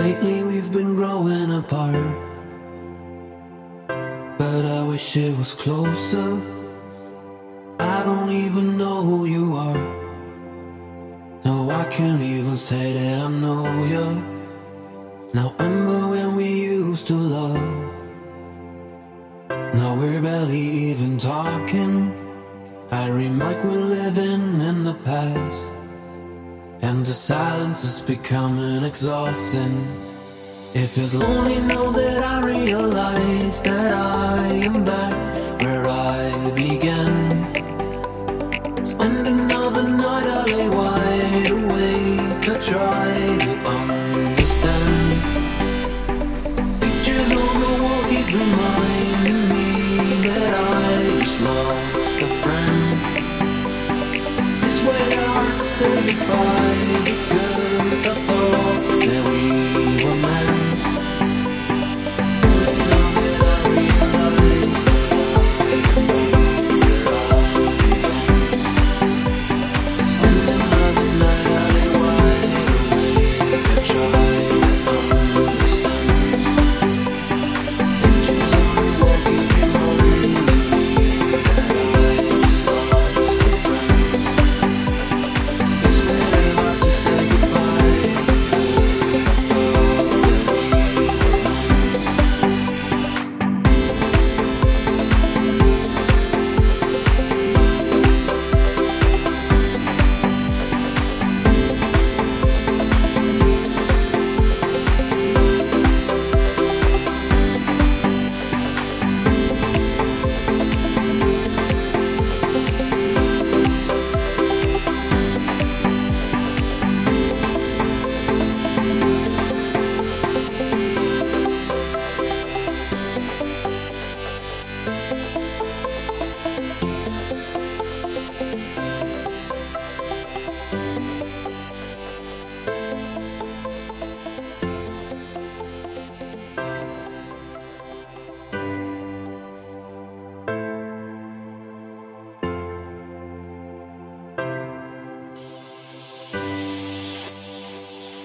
Lately we've been growing apart. But I wish it was closer. I don't even know who you are. No, I can't even say that I know you. Now, remember when we used to love? Now we're barely even talking. I like we're living in the past. The silence is becoming exhausting. It feels lonely now that I realize that I am back where I began. To say goodbye because I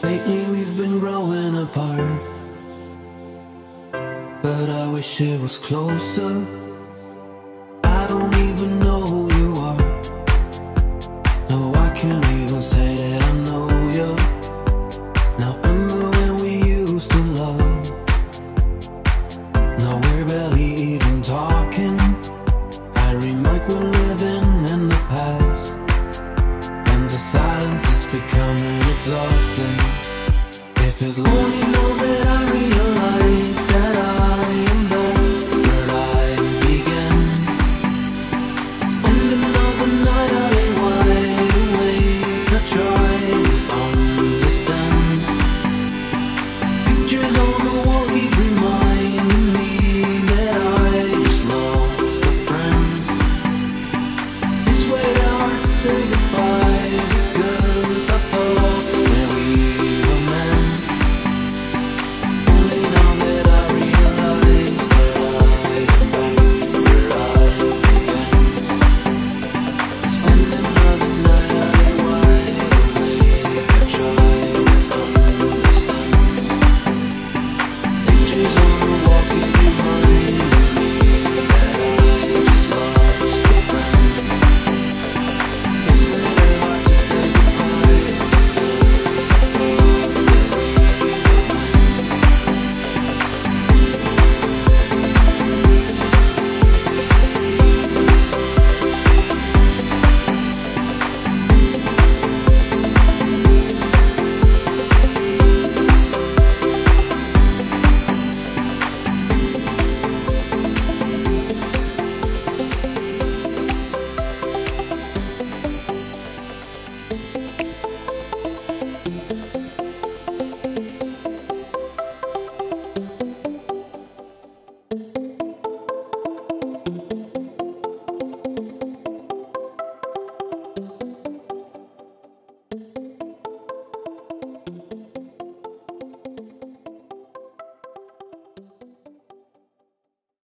Lately we've been growing apart. But I wish it was closer. I don't even know who you are. No, I can't even say that I know you. Now, remember when we used to love? Now we're barely even talking. I like we're living It feels lonely She's on the walking